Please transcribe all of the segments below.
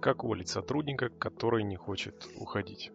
Как уволить сотрудника, который не хочет уходить?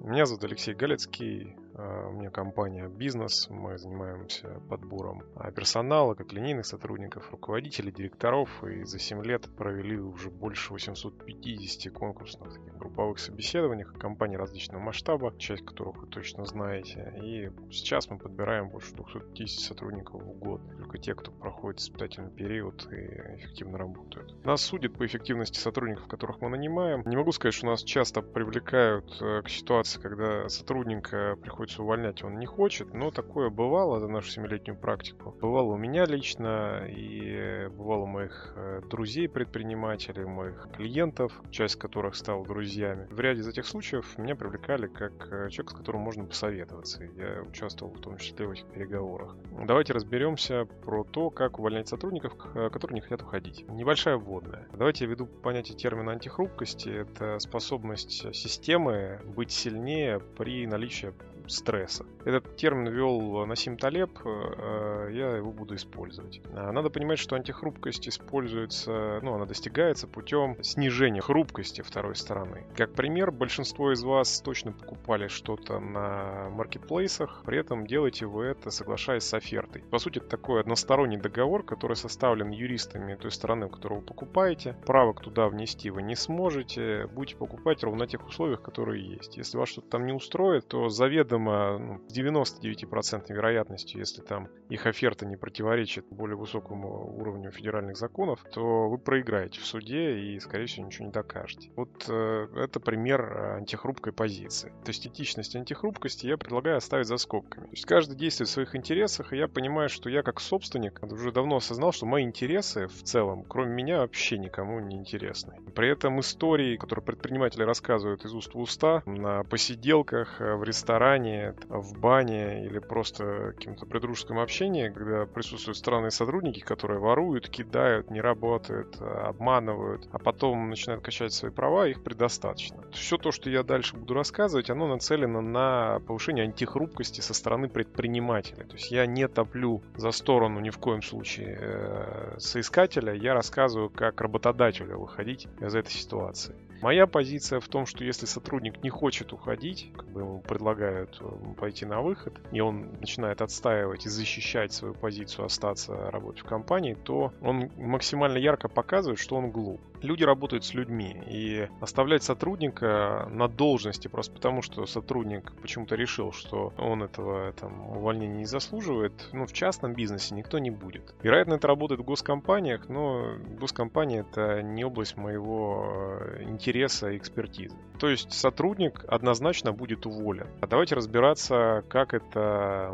Меня зовут Алексей Галецкий, у меня компания «Бизнес», мы занимаемся подбором а, персонала, как линейных сотрудников, руководителей, директоров, и за 7 лет провели уже больше 850 конкурсных таких групповых собеседований, компаний различного масштаба, часть которых вы точно знаете. И сейчас мы подбираем больше 250 сотрудников в год, только те, кто проходит испытательный период и эффективно работают. Нас судят по эффективности сотрудников, которых мы нанимаем. Не могу сказать, что нас часто привлекают э, к ситуации, когда сотрудник приходит приходится увольнять, он не хочет, но такое бывало за нашу семилетнюю практику. Бывало у меня лично и бывало у моих э, друзей предпринимателей, моих клиентов, часть которых стала друзьями. В ряде из этих случаев меня привлекали как э, человек, с которым можно посоветоваться. Я участвовал в том числе в этих переговорах. Давайте разберемся про то, как увольнять сотрудников, э, которые не хотят уходить. Небольшая вводная. Давайте я веду понятие термина антихрупкости. Это способность системы быть сильнее при наличии стресса. Этот термин ввел Насим Талеб, э, я его буду использовать. А, надо понимать, что антихрупкость используется, ну, она достигается путем снижения хрупкости второй стороны. Как пример, большинство из вас точно покупали что-то на маркетплейсах, при этом делаете вы это, соглашаясь с офертой. По сути, это такой односторонний договор, который составлен юристами той стороны, которую вы покупаете. Правок туда внести вы не сможете, будете покупать ровно на тех условиях, которые есть. Если вас что-то там не устроит, то заведомо заведомо ну, с 99% вероятностью, если там их оферта не противоречит более высокому уровню федеральных законов, то вы проиграете в суде и, скорее всего, ничего не докажете. Вот э, это пример антихрупкой позиции. То есть этичность антихрупкости я предлагаю оставить за скобками. То есть каждый действует в своих интересах, и я понимаю, что я как собственник уже давно осознал, что мои интересы в целом, кроме меня, вообще никому не интересны. При этом истории, которые предприниматели рассказывают из уст в уста, на посиделках, э, в ресторане, ресторане, в бане или просто каким-то придружеском общении, когда присутствуют странные сотрудники, которые воруют, кидают, не работают, обманывают, а потом начинают качать свои права, их предостаточно. Все то, что я дальше буду рассказывать, оно нацелено на повышение антихрупкости со стороны предпринимателя. То есть я не топлю за сторону ни в коем случае э, соискателя, я рассказываю, как работодателю выходить из этой ситуации. Моя позиция в том, что если сотрудник не хочет уходить, как бы ему предлагают э, пойти на выход, и он начинает отстаивать и защищать свою позицию остаться работать в компании, то он максимально ярко показывает, что он глуп. Люди работают с людьми, и оставлять сотрудника на должности просто потому, что сотрудник почему-то решил, что он этого там, увольнения не заслуживает, ну, в частном бизнесе никто не будет. Вероятно, это работает в госкомпаниях, но госкомпания это не область моего интереса интереса и экспертизы. То есть сотрудник однозначно будет уволен. А давайте разбираться, как это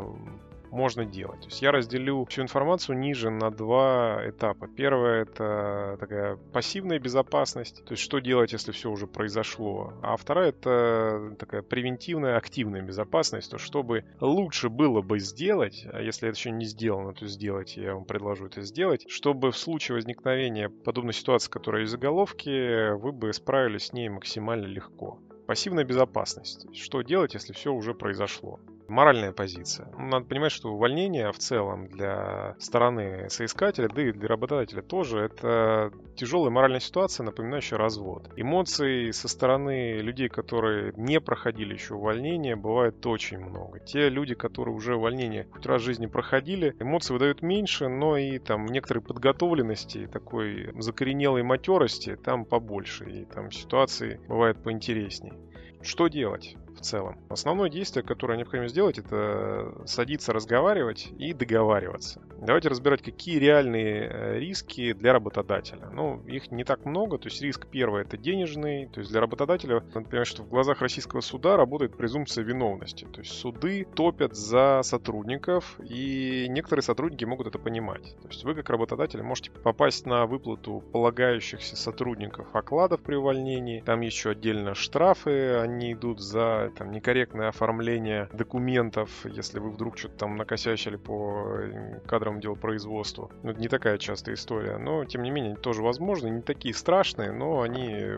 можно делать. То есть я разделю всю информацию ниже на два этапа. Первое это такая пассивная безопасность, то есть что делать, если все уже произошло. А вторая это такая превентивная, активная безопасность, то чтобы лучше было бы сделать, а если это еще не сделано, то сделать, я вам предложу это сделать, чтобы в случае возникновения подобной ситуации, которая из заголовки, вы бы справились с ней максимально легко. Пассивная безопасность. Что делать, если все уже произошло? Моральная позиция. Ну, надо понимать, что увольнение в целом для стороны соискателя, да и для работодателя тоже, это тяжелая моральная ситуация, напоминающая развод. Эмоций со стороны людей, которые не проходили еще увольнение, бывает очень много. Те люди, которые уже увольнение хоть раз в жизни проходили, эмоции выдают меньше, но и там некоторой подготовленности, такой закоренелой матерости там побольше, и там ситуации бывают поинтереснее. Что делать? В целом. Основное действие, которое необходимо сделать, это садиться, разговаривать и договариваться. Давайте разбирать, какие реальные э, риски для работодателя. Ну, их не так много. То есть риск первый это денежный. То есть для работодателя, понимать, что в глазах российского суда работает презумпция виновности. То есть суды топят за сотрудников, и некоторые сотрудники могут это понимать. То есть вы как работодатель можете попасть на выплату полагающихся сотрудников окладов при увольнении. Там еще отдельно штрафы, они идут за там некорректное оформление документов, если вы вдруг что-то там накосячили по кадровому делу производства. Ну, это не такая частая история, но тем не менее тоже возможно, не такие страшные, но они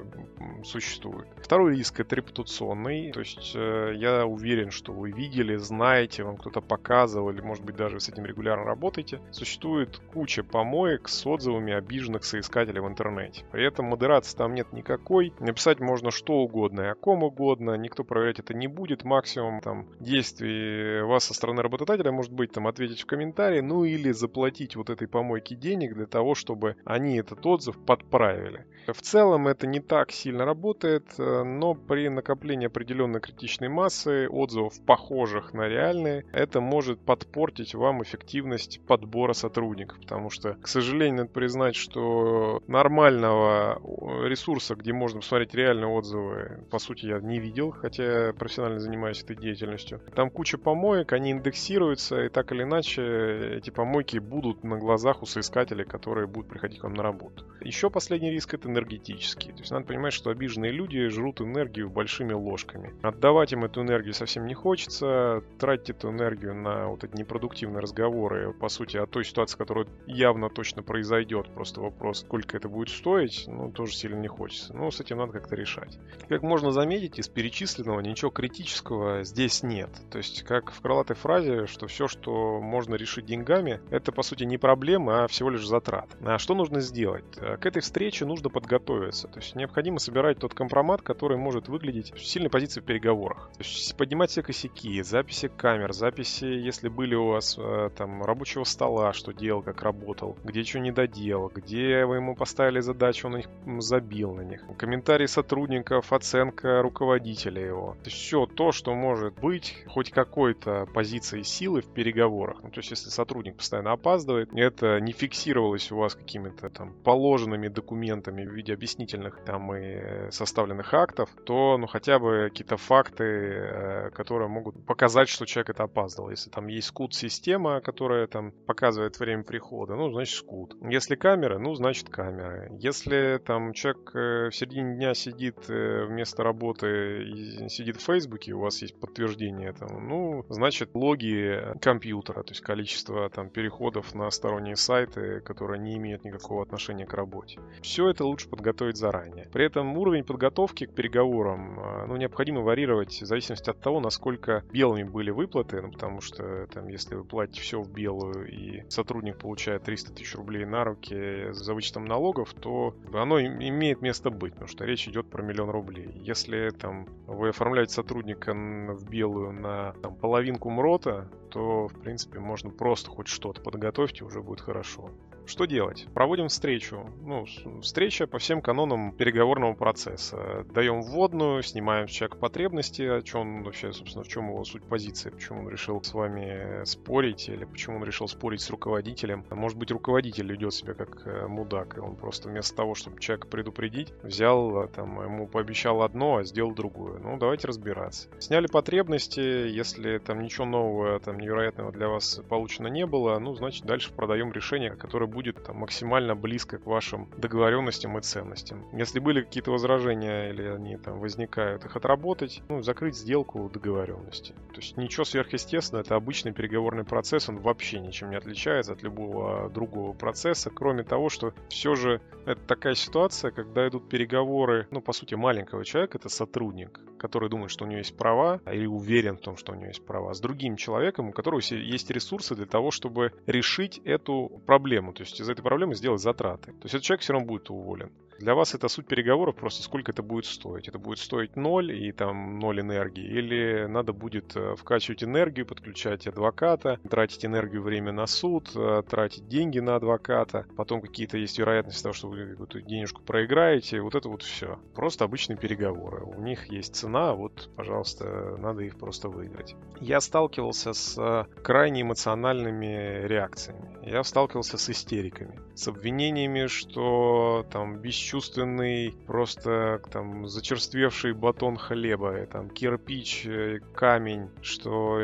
существуют. Второй риск это репутационный, то есть э, я уверен, что вы видели, знаете, вам кто-то показывал, или может быть даже с этим регулярно работаете. Существует куча помоек с отзывами обиженных соискателей в интернете. При этом модерации там нет никакой. Написать можно что угодно о ком угодно, никто проверять это не будет. Максимум там действий вас со стороны работодателя может быть там ответить в комментарии, ну или заплатить вот этой помойке денег для того, чтобы они этот отзыв подправили. В целом это не так сильно работает, э, но при накоплении определенной критичной массы отзывов, похожих на реальные, это может подпортить вам эффективность подбора сотрудников, потому что, к сожалению, надо признать, что нормального ресурса, где можно посмотреть реальные отзывы, по сути, я не видел, хотя профессионально занимаюсь этой деятельностью. Там куча помоек, они индексируются, и так или иначе эти помойки будут на глазах у соискателей, которые будут приходить к вам на работу. Еще последний риск это энергетический. То есть надо понимать, что обиженные люди жрут энергию большими ложками. Отдавать им эту энергию совсем не хочется, тратить эту энергию на вот эти непродуктивные разговоры, по сути, о той ситуации, которая явно точно произойдет. Просто вопрос, сколько это будет стоить, ну, тоже сильно не хочется. Но с этим надо как-то решать. Как можно заметить, из перечисленного ничего критического здесь нет. То есть, как в крылатой фразе, что все, что можно решить деньгами, это, по сути, не проблема, а всего лишь затрат. А что нужно сделать? К этой встрече нужно подготовиться. То есть, необходимо собирать тот компромат, который может выглядеть в сильной позиции в переговорах. То есть, поднимать все косяки, записи камер, записи, если были у вас э, там рабочего стола, что делал, как работал, где что не доделал, где вы ему поставили задачу, он их забил на них. Комментарии сотрудников, оценка руководителя его. Все то, что может быть хоть какой-то позицией силы в переговорах. Ну, то есть если сотрудник постоянно опаздывает, это не фиксировалось у вас какими-то там положенными документами в виде объяснительных там и составленных актов, то ну хотя бы какие-то факты, э, которые могут показать, что человек это опаздывал. Если там есть скут-система, которая там показывает время прихода, ну значит скут. Если камера, ну значит камера. Если там человек э, в середине дня сидит э, вместо работы и сидит в Фейсбуке, у вас есть подтверждение этому, ну значит логи компьютера, то есть количество там переходов на сторонние сайты, которые не имеют никакого отношения к работе. Все это лучше подготовить заранее. При этом уровень подготовки к переговорам э, ну, необходимо варьировать в зависимости от того, насколько белыми были выплаты, ну, потому что там, если вы платите все в белую и сотрудник получает 300 тысяч рублей на руки за вычетом налогов, то оно имеет место быть, потому что речь идет про миллион рублей. Если там вы оформляете сотрудника в белую на там, половинку МРОТа, то, в принципе, можно просто хоть что-то подготовить, и уже будет хорошо. Что делать? Проводим встречу. Ну, встреча по всем канонам переговорного процесса. Даем вводную, снимаем с человека потребности, о чем он вообще, собственно, в чем его суть позиции, почему он решил с вами спорить, или почему он решил спорить с руководителем. Может быть, руководитель ведет себя как э, мудак, и он просто вместо того, чтобы человека предупредить, взял, а, там, ему пообещал одно, а сделал другое. Ну, давайте разбираться. Сняли потребности, если там ничего нового, там, невероятного для вас получено не было, ну, значит, дальше продаем решение, которое будет там, максимально близко к вашим договоренностям и ценностям. Если были какие-то возражения или они там возникают, их отработать, ну, закрыть сделку договоренности. То есть ничего сверхъестественного, это обычный переговорный процесс, он вообще ничем не отличается от любого другого процесса, кроме того, что все же это такая ситуация, когда идут переговоры, ну, по сути, маленького человека, это сотрудник, который думает, что у него есть права, или уверен в том, что у него есть права, с другим человеком, у которого есть ресурсы для того, чтобы решить эту проблему. То есть из этой проблемы сделать затраты. То есть этот человек все равно будет уволен. Для вас это суть переговоров, просто сколько это будет стоить. Это будет стоить ноль и там ноль энергии. Или надо будет э, вкачивать энергию, подключать адвоката, тратить энергию, время на суд, э, тратить деньги на адвоката. Потом какие-то есть вероятности того, что вы какую-то денежку проиграете. Вот это вот все. Просто обычные переговоры. У них есть цена, вот, пожалуйста, надо их просто выиграть. Я сталкивался с э, крайне эмоциональными реакциями. Я сталкивался с истериками, с обвинениями, что там бесчувственный, просто там зачерствевший батон хлеба, там кирпич, э, камень, что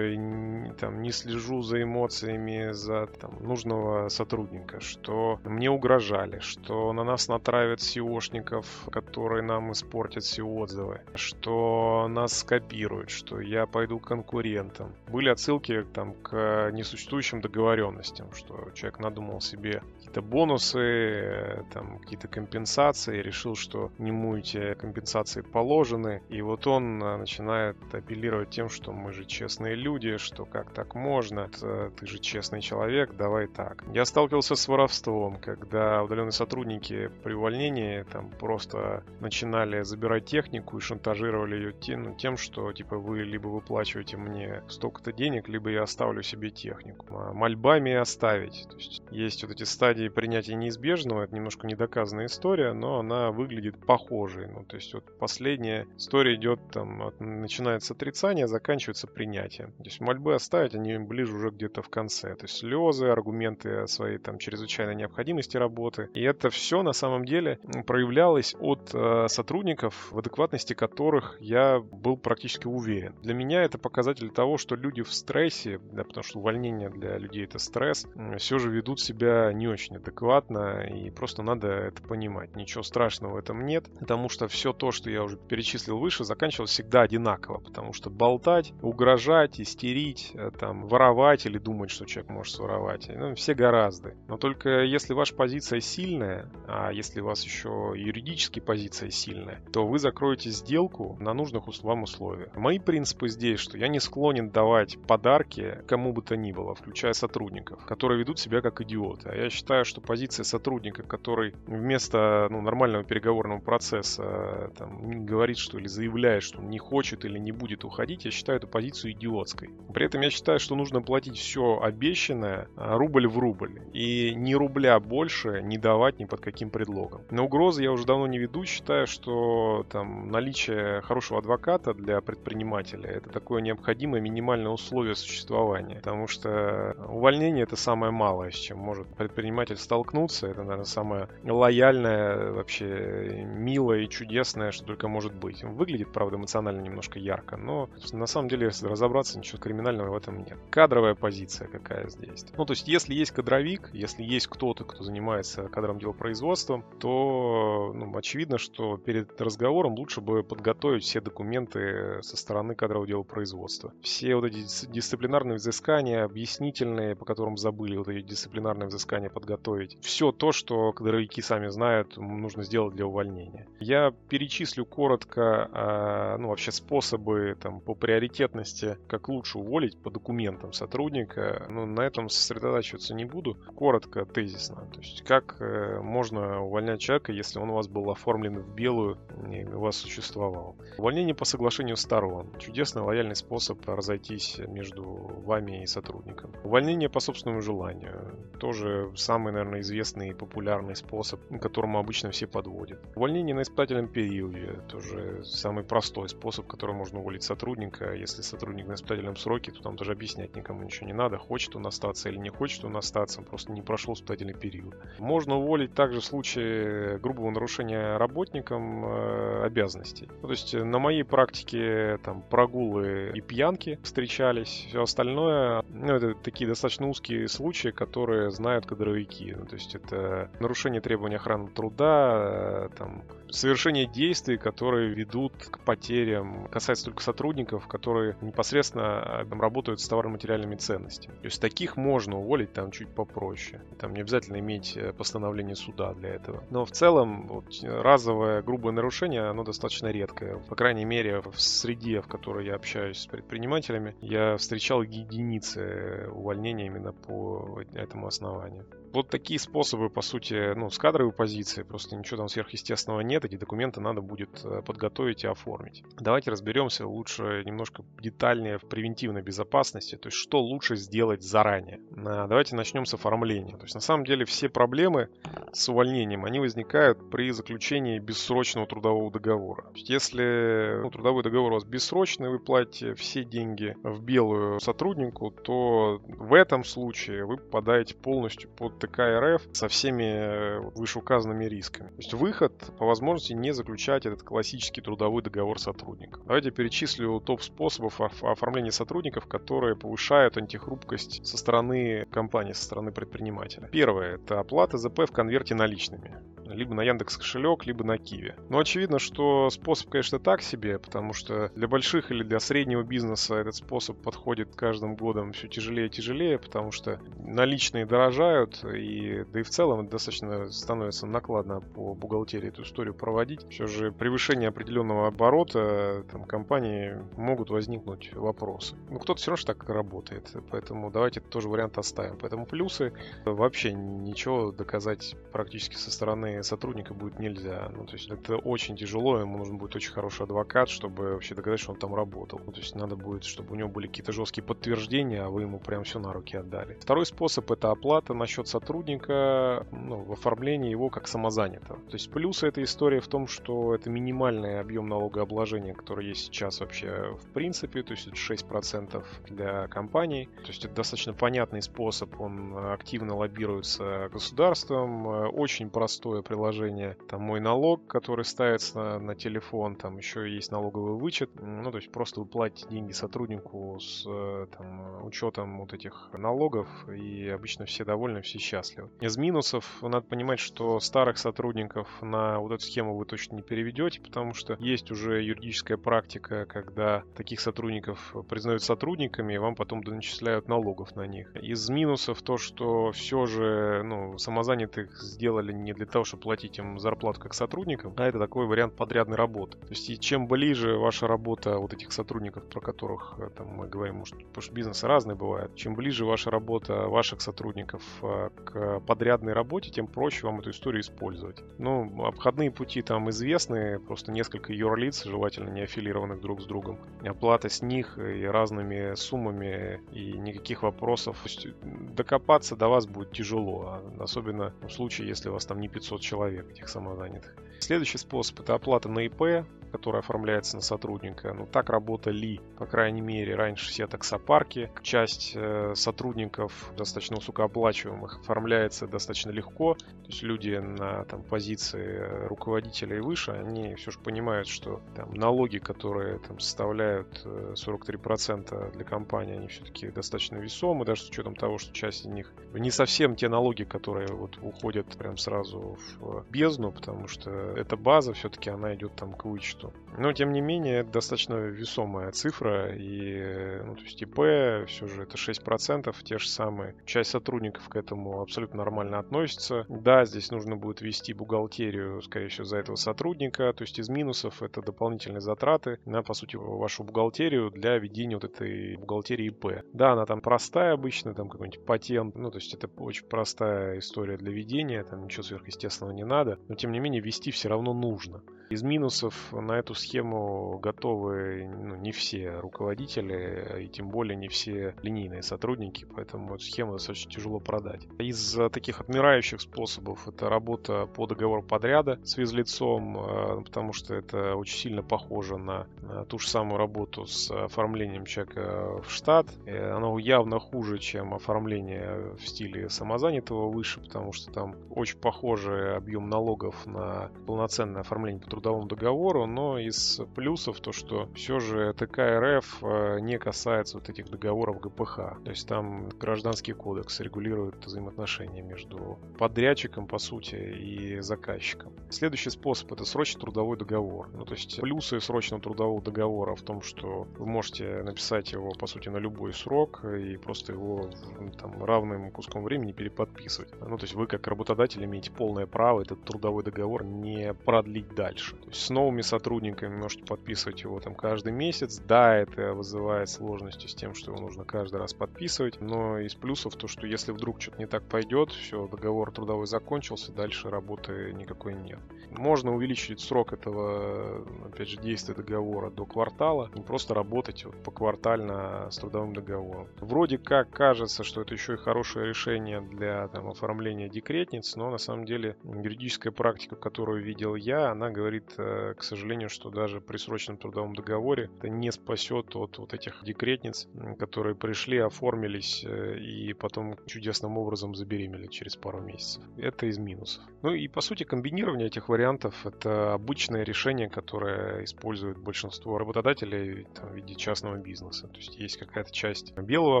там не слежу за эмоциями за там, нужного сотрудника, что мне угрожали, что на нас натравят SEOшников, которые нам испортят SEO-отзывы, что нас скопируют, что я пойду к конкурентам. Были отсылки там к несуществующим договоренностям, что человек надумал себе какие-то бонусы, э, там какие-то компенсации, решил, что нему эти компенсации положены, и вот он э, начинает апеллировать тем, что мы же честные люди, что как так можно, ты же честный человек, давай так. Я сталкивался с воровством, когда удаленные сотрудники при увольнении там просто начинали забирать технику и шантажировали ее тем, ну, тем что типа вы либо выплачиваете мне столько-то денег, либо я оставлю себе технику. А мольбами оставить. То есть есть вот эти стадии принятия неизбежного, это немножко недоказанная история, но она выглядит похожей. Ну, то есть вот последняя история идет там, от, начинается отрицание, заканчивается принятие. То есть мольбы оставить, они ближе уже где-то в конце. То есть слезы, аргументы о своей там чрезвычайной необходимости работы. И это все на самом деле проявлялось от э, сотрудников, в адекватности которых я был практически уверен. Для меня это показатель того, что люди в стрессе, да, потому что увольнение для людей это стресс, все же ведут себя не очень адекватно, и просто надо это понимать. Ничего страшного в этом нет, потому что все то, что я уже перечислил выше, заканчивалось всегда одинаково, потому что болтать, угрожать, истерить, э, там, воровать или думать, что человек может своровать, ну, все гораздо. Но только если ваша позиция сильная, а если у вас еще юридически позиция сильная, то вы закроете сделку на нужных вам условиях. Мои принципы здесь, что я не склонен давать подарки кому бы то ни было, включая сотрудников, которые ведут себя как идиоты. А я считаю, что позиция сотрудника, который вместо ну, нормального переговорного процесса там, говорит, что или заявляет, что он не хочет или не будет уходить, я считаю эту позицию идиотской. При этом я считаю, что нужно платить все обещанное а, рубль в рубль. И ни рубля больше не давать ни под каким предлогом. На угрозы я уже давно не веду, считаю, что там наличие хорошего адвоката для предпринимателя это такое необходимое минимальное условие существования. Потому что увольнение это самое малое, с чем может предприниматель столкнуться. Это, наверное, самое лояльное, вообще милое и чудесное, что только может быть. Выглядит, правда, эмоционально немножко ярко, но на самом деле, если разобраться, ничего криминального в этом нет. Кадровая позиция какая здесь. Ну, то есть, если есть кадровик, если есть кто-то, кто занимается кадровым делопроизводством, то ну, очевидно, что перед разговором лучше бы подготовить все документы со стороны кадрового делопроизводства. Все вот эти дисциплинарные взыскания, объяснительные, по которым забыли вот эти дисциплинарные взыскания подготовить. Все то, что кадровики сами знают, нужно сделать для увольнения. Я перечислю коротко, а, ну, вообще способы там, по приоритетности, как лучше уволить по документам сотрудника. Но на этом сосредотачиваться не буду. Коротко, тезисно. То есть, как э, можно увольнять человека, если он у вас был оформлен в белую и у вас существовал. Увольнение по соглашению сторон. Чудесный лояльный способ разойтись между вами и сотрудником. Увольнение по собственному желанию. Тоже самый, наверное, известный и популярный способ, к которому обычно все подводят. Увольнение на испытательном периоде. Тоже самый простой способ, который можно уволить сотрудника. Если сотрудник на испытательном сроке, то там даже объяснять никому ничего не надо. Хочет он остаться или не хочет он остаться. Он просто не прошел испытательный период. Можно уволить также в случае грубого нарушения работником э, обязанностей. Ну, то есть на моей практике там прогулы и пьянки встречались. Все остальное, ну, это такие достаточно узкие случаи, которые знают кадровики. Ну, то есть это нарушение требований охраны труда, э, там, совершение действий, которые ведут к потерям, касается только сотрудников, которые непосредственно э, там, работают с товарно-материальными ценностями. То есть таких можно уволить там чуть попроще. Там не обязательно иметь э, постановление суда для этого. Но в целом вот, разовое грубое нарушение, оно достаточно редкое. По крайней мере, в среде, в которой я общаюсь с предпринимателями, я встречал единицы увольнения именно по этому основанию. Вот такие способы, по сути, ну, с кадровой позиции, просто ничего там сверхъестественного нет, эти документы надо будет э, подготовить и оформить. Давайте разберемся лучше немножко детальнее в превентивной безопасности, то есть что лучше сделать заранее. А, давайте начнем с оформления. То есть на самом деле все проблемы с увольнением, они возникают при заключении бессрочного трудового договора. То есть если ну, трудовой договор у вас бессрочный, вы платите все деньги в белую сотруднику, то в этом случае вы попадаете полностью под ТК РФ со всеми э, вышеуказанными рисками. То есть выход по возможности не заключать этот классический трудовой договор сотрудника. Давайте перечислю топ способов оформления сотрудников, которые повышают антихрупкость со стороны компании, со стороны предпринимателя. Первое – это оплата ЗП в конверте наличными либо на Яндекс кошелек, либо на Киви. Но очевидно, что способ, конечно, так себе, потому что для больших или для среднего бизнеса этот способ подходит каждым годом все тяжелее и тяжелее, потому что наличные дорожают, и да и в целом достаточно становится накладно по бухгалтерии эту историю проводить. Все же превышение определенного оборота там, компании могут возникнуть вопросы. Ну, кто-то все равно так работает, поэтому давайте тоже вариант оставим. Поэтому плюсы вообще ничего доказать практически со стороны сотрудника будет нельзя. Ну, то есть это очень тяжело, ему нужен будет очень хороший адвокат, чтобы вообще доказать, что он там работал. Ну, то есть надо будет, чтобы у него были какие-то жесткие подтверждения, а вы ему прям все на руки отдали. Второй способ это оплата на счет сотрудника ну, в оформлении его как самозанятого. То есть плюс этой истории в том, что это минимальный объем налогообложения, который есть сейчас вообще в принципе, то есть это 6% для компаний. То есть это достаточно понятный способ, он активно лоббируется государством, очень простое приложение. Там мой налог, который ставится на, на телефон, там еще есть налоговый вычет. Ну, то есть просто вы платите деньги сотруднику с э, там, учетом вот этих налогов, и обычно все довольны, все счастливы. Из минусов надо понимать, что старых сотрудников на вот эту схему вы точно не переведете, потому что есть уже юридическая практика, когда таких сотрудников признают сотрудниками, и вам потом начисляют налогов на них. Из минусов то, что все же ну, самозанятых сделали не для того, чтобы платить им зарплату как сотрудникам, а это такой вариант подрядной работы. То есть и чем ближе ваша работа вот этих сотрудников, про которых э, там, мы говорим, может, потому что бизнесы разные бывают, чем ближе ваша работа ваших сотрудников э, к подрядной работе, тем проще вам эту историю использовать. Ну, обходные пути там известны, просто несколько юрлиц, желательно не аффилированных друг с другом. Оплата с них и разными суммами, и никаких вопросов. Докопаться до вас будет тяжело, а особенно в случае, если вас там не 500 человек этих самозанятых. Следующий способ это оплата на ИП которая оформляется на сотрудника. Ну, так работали, по крайней мере, раньше все таксопарки. Часть э, сотрудников достаточно высокооплачиваемых оформляется достаточно легко. То есть люди на там, позиции руководителя и выше, они все же понимают, что там, налоги, которые там, составляют 43% э, для компании, они все-таки достаточно весомы, даже с учетом того, что часть из них не совсем те налоги, которые вот уходят прям сразу в бездну, потому что эта база все-таки она идет там к вычету что. Но, тем не менее, это достаточно весомая цифра, и, ну, то есть ИП, все же это 6%, те же самые. Часть сотрудников к этому абсолютно нормально относится. Да, здесь нужно будет вести бухгалтерию, скорее всего, за этого сотрудника, то есть из минусов это дополнительные затраты на, по сути, вашу бухгалтерию для ведения вот этой бухгалтерии ИП. Да, она там простая обычно, там какой-нибудь патент, ну, то есть это очень простая история для ведения, там ничего сверхъестественного не надо, но, тем не менее, вести все равно нужно. Из минусов на эту схему готовы ну, не все руководители, и тем более не все линейные сотрудники, поэтому эту схему достаточно тяжело продать. Из таких отмирающих способов это работа по договору подряда с физлицом, э, потому что это очень сильно похоже на, ту же самую работу с оформлением человека в штат. Оно явно хуже, чем оформление в стиле самозанятого выше, потому что там очень похожий объем налогов на полноценное оформление по трудовому договору, но из плюсов то, что все же ТК РФ э, не касается вот этих договоров ГПХ. То есть там гражданский кодекс регулирует взаимоотношения между подрядчиком, по сути, и заказчиком. Следующий способ это срочный трудовой договор. Ну, то есть плюсы срочного трудового договора в том, что вы можете написать его, по сути, на любой срок и просто его там равным куском времени переподписывать. Ну, то есть вы как работодатель имеете полное право этот трудовой договор не продлить дальше То есть с новыми сотрудниками можете подписывать его там каждый месяц. Да, это вызывает сложности с тем, что его нужно каждый раз подписывать, но из плюсов то, что если вдруг что-то не так пойдет, все, договор трудовой закончился, дальше работы никакой нет. Можно увеличить срок этого, опять же, действия договора до квартала и просто работать вот поквартально с трудовым договором. Вроде как кажется, что это еще и хорошее решение для там, оформления декретниц, но на самом деле юридическая практика, которую видел я, она говорит говорит, э, к сожалению, что даже при срочном трудовом договоре это не спасет от вот этих декретниц, которые пришли, оформились э, и потом чудесным образом забеременели через пару месяцев. Это из минусов. Ну и по сути комбинирование этих вариантов это обычное решение, которое использует большинство работодателей там, в виде частного бизнеса. То есть есть какая-то часть белого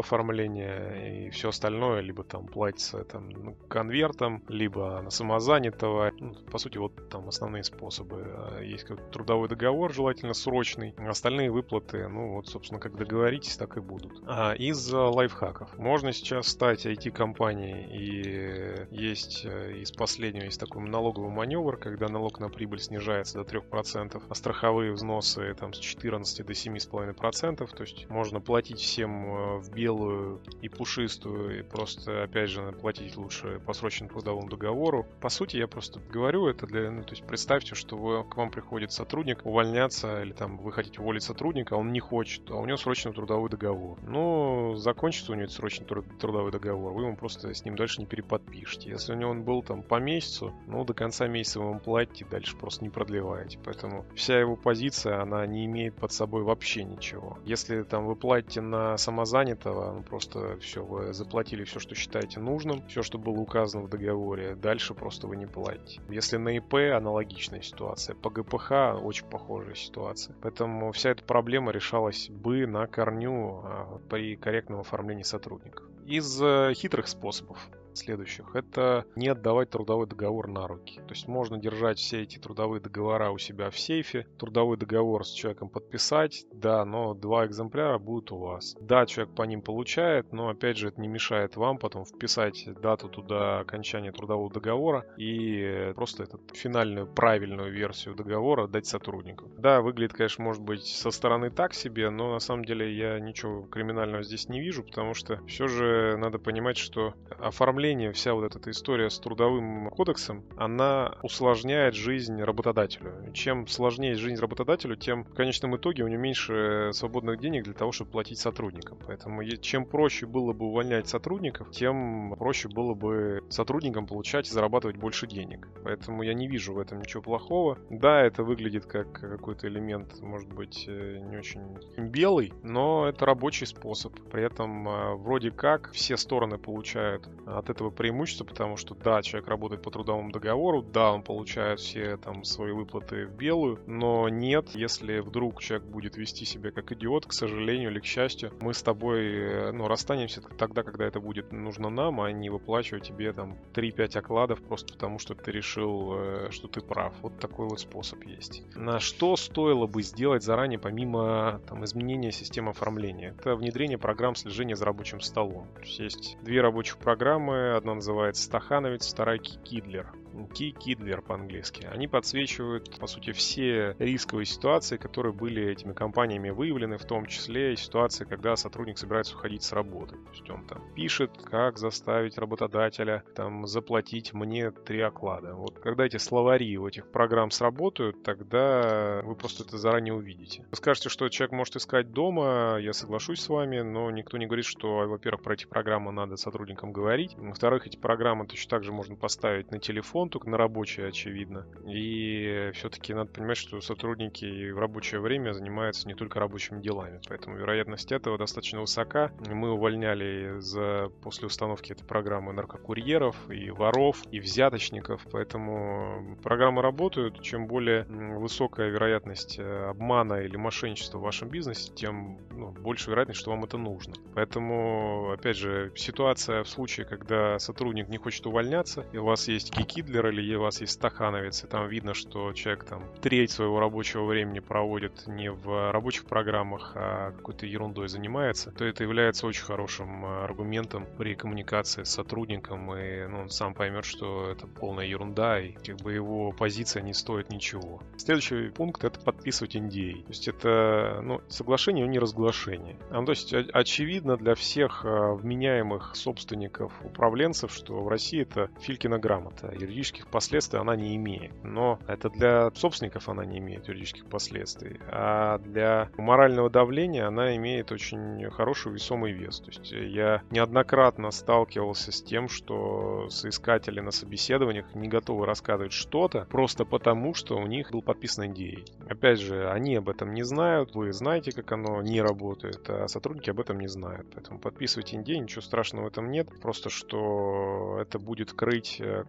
оформления и все остальное либо там платится там, ну, конвертом, либо на самозанятого. Ну, по сути, вот там основные способы. А есть как трудовой договор, желательно срочный. Остальные выплаты, ну вот, собственно, как договоритесь, так и будут. А из лайфхаков. Можно сейчас стать IT-компанией и есть э, из последнего есть такой налоговый маневр, когда налог на прибыль снижается до 3%, а страховые взносы там с 14 до 7,5%. То есть можно платить всем э, в белую и пушистую, и просто, опять же, платить лучше по срочному трудовому договору. По сути, я просто говорю это для, ну, то есть представьте, что вы, к вам приходит сотрудник увольняться, или там вы хотите уволить сотрудника, он не хочет, а у него срочный трудовой договор. Ну, закончится у него срочный трудовой договор, вы ему просто с ним дальше не переподпишете. Если у него он был там по месяцу, ну, до конца месяца вы ему платите, дальше просто не продлеваете. Поэтому вся его позиция, она не имеет под собой вообще ничего. Если там вы платите на самозанятого, ну, просто все, вы заплатили все, что считаете нужным, все, что было указано в договоре, дальше просто вы не платите. Если на ИП аналогичная ситуация, по ГПХ очень похожая ситуация. Поэтому вся эта проблема решалась бы на корню а, при корректном оформлении сотрудников. Из э, хитрых способов следующих. Это не отдавать трудовой договор на руки. То есть можно держать все эти трудовые договора у себя в сейфе, трудовой договор с человеком подписать, да, но два экземпляра будут у вас. Да, человек по ним получает, но опять же это не мешает вам потом вписать дату туда окончания трудового договора и просто эту финальную правильную версию договора дать сотруднику. Да, выглядит, конечно, может быть со стороны так себе, но на самом деле я ничего криминального здесь не вижу, потому что все же надо понимать, что оформление оформление, вся вот эта история с трудовым кодексом, она усложняет жизнь работодателю. Чем сложнее жизнь работодателю, тем в конечном итоге у него меньше свободных денег для того, чтобы платить сотрудникам. Поэтому чем проще было бы увольнять сотрудников, тем проще было бы сотрудникам получать и зарабатывать больше денег. Поэтому я не вижу в этом ничего плохого. Да, это выглядит как какой-то элемент, может быть, э, не очень белый, но это рабочий способ. При этом э, вроде как все стороны получают от этого преимущество, потому что да, человек работает по трудовому договору, да, он получает все там свои выплаты в белую, но нет, если вдруг человек будет вести себя как идиот, к сожалению или к счастью, мы с тобой, э, ну, расстанемся тогда, когда это будет нужно нам, а не выплачивать тебе там 3-5 окладов просто потому, что ты решил, э, что ты прав. Вот такой вот способ есть. На что стоило бы сделать заранее, помимо там, изменения системы оформления? Это внедрение программ слежения за рабочим столом. То есть, есть две рабочих программы, Одна называется Стахановец, вторая Кидлер. Key Kidler по-английски. Они подсвечивают, по сути, все рисковые ситуации, которые были этими компаниями выявлены, в том числе и ситуации, когда сотрудник собирается уходить с работы. То есть он там пишет, как заставить работодателя там заплатить мне три оклада. Вот когда эти словари у этих программ сработают, тогда вы просто это заранее увидите. Вы скажете, что человек может искать дома, я соглашусь с вами, но никто не говорит, что, во-первых, про эти программы надо сотрудникам говорить. Во-вторых, эти программы точно так же можно поставить на телефон, только на рабочее, очевидно. И все-таки надо понимать, что сотрудники в рабочее время занимаются не только рабочими делами, поэтому вероятность этого достаточно высока. Мы увольняли за, после установки этой программы наркокурьеров и воров, и взяточников, поэтому программы работают. Чем более высокая вероятность э, обмана или мошенничества в вашем бизнесе, тем ну, больше вероятность, что вам это нужно. Поэтому, опять же, ситуация в случае, когда сотрудник не хочет увольняться, и у вас есть кики Кидлер или у вас есть стахановец, и там видно, что человек там треть своего рабочего времени проводит не в рабочих программах, а какой-то ерундой занимается, то это является очень хорошим а, аргументом при коммуникации с сотрудником, и ну, он сам поймет, что это полная ерунда, и как бы его позиция не стоит ничего. Следующий пункт — это подписывать NDA. То есть это ну, соглашение, но не разглашение. А, то есть очевидно для всех а, вменяемых собственников, управленцев, что в России это Филькина грамота. Юридических последствий она не имеет. Но это для собственников она не имеет юридических последствий. А для морального давления она имеет очень хороший весомый вес. То есть я неоднократно сталкивался с тем, что соискатели на собеседованиях не готовы рассказывать что-то просто потому, что у них был подписан NDA. Опять же, они об этом не знают, вы знаете, как оно не работает, а сотрудники об этом не знают. Поэтому подписывайте NDA, ничего страшного в этом нет. Просто что это будет крыть э,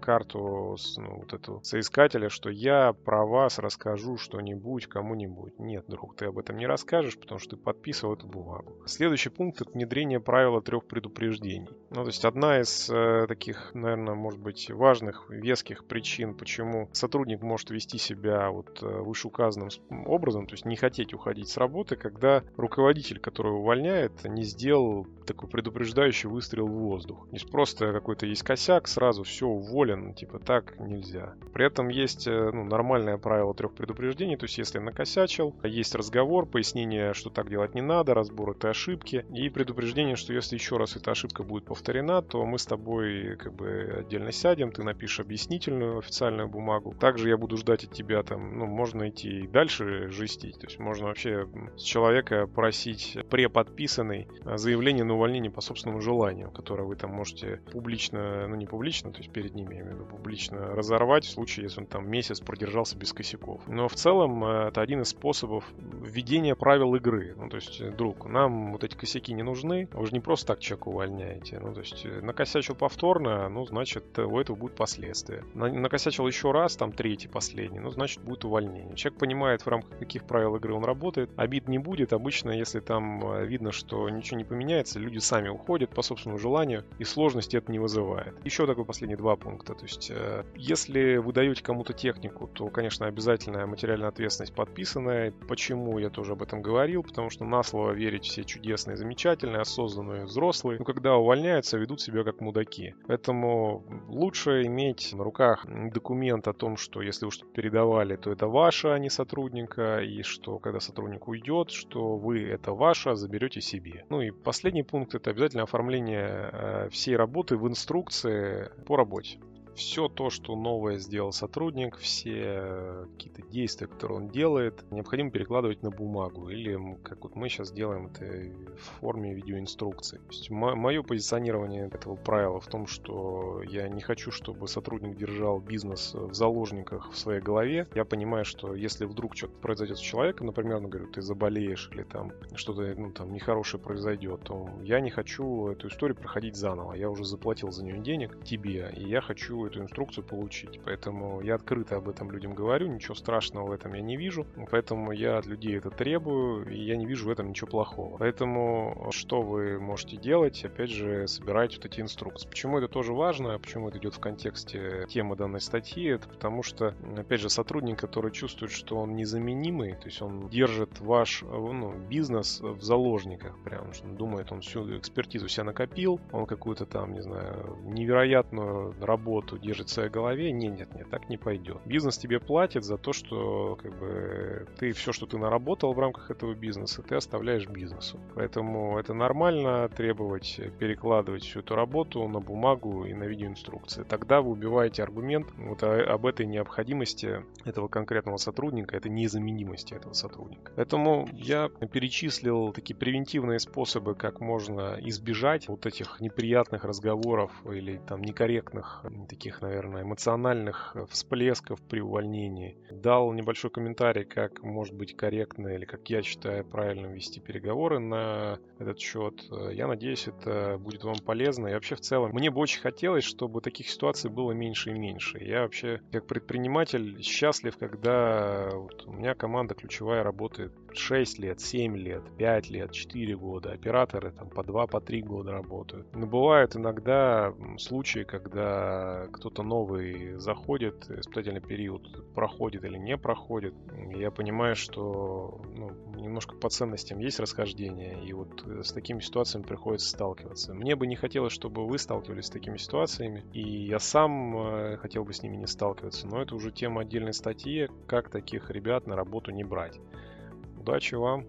карту ну, вот эту соискателя, что я про вас расскажу что-нибудь кому-нибудь. Нет, друг, ты об этом не расскажешь, потому что ты подписывал эту бумагу. Следующий пункт — это внедрение правила трех предупреждений. Ну, то есть одна из э, таких, наверное, может быть, важных, веских причин, почему сотрудник может вести себя вот э, вышеуказанным образом, то есть не хотеть уходить с работы, когда руководитель, который увольняет, не сделал такой предупреждающий выстрел в воздух. Не просто какой-то есть косяк, сразу все уволен, типа так нельзя. При этом есть э, ну, нормальное правило трех предупреждений, то есть если накосячил, есть разговор, пояснение, что так делать не надо, разбор этой ошибки и предупреждение, что если еще раз эта ошибка будет повторена, то мы с тобой как бы отдельно сядем, ты напишешь объяснительную официальную бумагу. Также я буду ждать от тебя там, ну, можно идти и дальше жестить, то есть можно вообще с человека просить преподписанный заявление на увольнение по собственному желанию, которое вы там можете публично, ну не публично, то есть перед ними, я имею в виду, публично разорвать в случае, если он там месяц продержался без косяков. Но в целом э, это один из способов введения правил игры. Ну, то есть, э, друг, нам вот эти косяки не нужны, вы же не просто так человека увольняете. Ну, то есть, э, накосячил повторно, ну, значит, у этого будут последствия. Накосячил еще раз, там, третий, последний, ну, значит, будет увольнение. Человек понимает, в рамках каких правил игры он работает, обид не будет. Обычно, если там видно, что ничего не поменяется, люди сами уходят по собственному желанию, и сложности это не вызывает. Еще такой последний два пункта. То есть, э, если вы даете кому-то технику, то, конечно, обязательная материальная ответственность подписанная. Почему я тоже об этом говорил? Потому что на слово верить все чудесные, замечательные, осознанные взрослые, но когда увольняются, ведут себя как мудаки. Поэтому лучше иметь на руках документ о том, что если что-то передавали, то это ваше, а не сотрудника, и что когда сотрудник уйдет, что вы это ваше, заберете себе. Ну и последний пункт это обязательно оформление э, всей работы в инструкции по работе все то, что новое сделал сотрудник, все какие-то действия, которые он делает, необходимо перекладывать на бумагу. Или, как вот мы сейчас делаем это в форме видеоинструкции. То есть мое позиционирование этого правила в том, что я не хочу, чтобы сотрудник держал бизнес в заложниках в своей голове. Я понимаю, что если вдруг что-то произойдет с человеком, например, ну, говорю, ты заболеешь или там что-то ну, там нехорошее произойдет, то я не хочу эту историю проходить заново. Я уже заплатил за нее денег тебе, и я хочу эту инструкцию получить. Поэтому я открыто об этом людям говорю, ничего страшного в этом я не вижу. Поэтому я от людей это требую, и я не вижу в этом ничего плохого. Поэтому что вы можете делать? Опять же, собирать вот эти инструкции. Почему это тоже важно? Почему это идет в контексте темы данной статьи? Это потому что, опять же, сотрудник, который чувствует, что он незаменимый, то есть он держит ваш ну, бизнес в заложниках, прям, он думает, он всю экспертизу себя накопил, он какую-то там, не знаю, невероятную работу держит в своей голове, не, нет, нет, так не пойдет. Бизнес тебе платит за то, что как бы ты все, что ты наработал в рамках этого бизнеса, ты оставляешь бизнесу. Поэтому это нормально требовать перекладывать всю эту работу на бумагу и на видеоинструкции. Тогда вы убиваете аргумент вот об этой необходимости этого конкретного сотрудника, этой незаменимости этого сотрудника. Поэтому я перечислил такие превентивные способы, как можно избежать вот этих неприятных разговоров или там некорректных таких таких, наверное, эмоциональных э, всплесков при увольнении. Дал небольшой комментарий, как может быть корректно или как я считаю правильно вести переговоры на этот счет. Э, я надеюсь, это будет вам полезно. И вообще в целом, мне бы очень хотелось, чтобы таких ситуаций было меньше и меньше. Я вообще как предприниматель счастлив, когда вот у меня команда ключевая работает 6 лет, 7 лет, 5 лет, 4 года. Операторы там по 2, по 3 года работают. Но бывают иногда случаи, когда кто-то новый заходит, испытательный период проходит или не проходит. Я понимаю, что ну, немножко по ценностям есть расхождение, и вот э, с такими ситуациями приходится сталкиваться. Мне бы не хотелось, чтобы вы сталкивались с такими ситуациями, и я сам э, хотел бы с ними не сталкиваться, но это уже тема отдельной статьи, как таких ребят на работу не брать. Удачи вам!